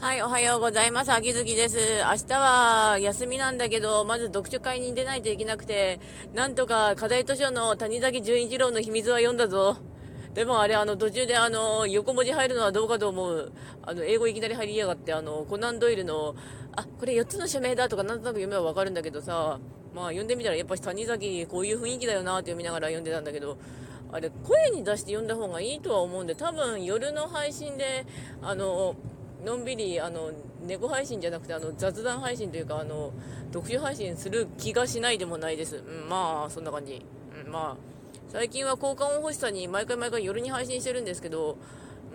はい、おはようございます。秋月です。明日は休みなんだけど、まず読書会に出ないといけなくて、なんとか課題図書の谷崎潤一郎の秘密は読んだぞ。でもあれ、あの、途中であの、横文字入るのはどうかと思う。あの、英語いきなり入りやがって、あの、コナンドイルの、あ、これ4つの署名だとかなんとなく読めばわかるんだけどさ、まあ読んでみたらやっぱし谷崎こういう雰囲気だよなって読みながら読んでたんだけど、あれ、声に出して読んだ方がいいとは思うんで、多分夜の配信で、あの、のんびりあの猫配信じゃなくてあの雑談配信というかあの読書配信する気がしないでもないです、うん、まあそんな感じ、うん、まあ最近は効果音欲しさに毎回毎回夜に配信してるんですけど、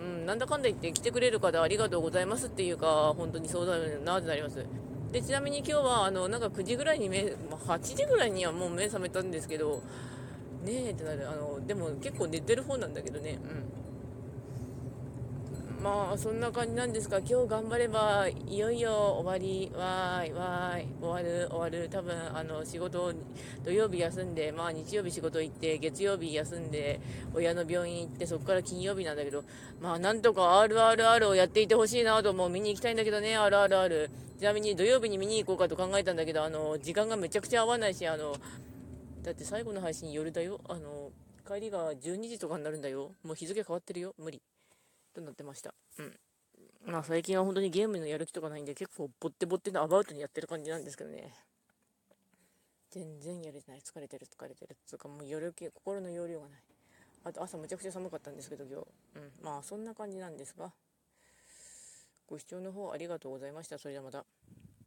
うん、なんだかんだ言って来てくれる方ありがとうございますっていうか本当にそうだよなってなります。でちなみに今日はあのなんか9時ぐらいに目、まあ、8時ぐらいにはもう目覚めたんですけどねえってなる。あのでも結構寝てる方なんだけどね。うん。まあそんな感じなんですが今日頑張ればいよいよ終わりわーいわーい終わる終わる。多分あの仕事土曜日休んでまあ日曜日仕事行って月曜日休んで親の病院行ってそこから金曜日なんだけどまあなんとか RRR をやっていてほしいなとも見に行きたいんだけどね RRR ちなみに土曜日に見に行こうかと考えたんだけどあの時間がめちゃくちゃ合わないしあのだって最後の配信夜だよ。あの帰りが12時とかになるんだよ。もう日付変わってるよ。無理。となってました。うん。まあ最近は本当にゲームのやる気とかないんで結構ぼってぼってのアバウトにやってる感じなんですけどね。全然やれてない。疲れてる疲れてる。つうかもう夜気、心の容量がない。あと朝むちゃくちゃ寒かったんですけど今日。うん。まあそんな感じなんですが。ご視聴の方ありがとうございました。それではまた。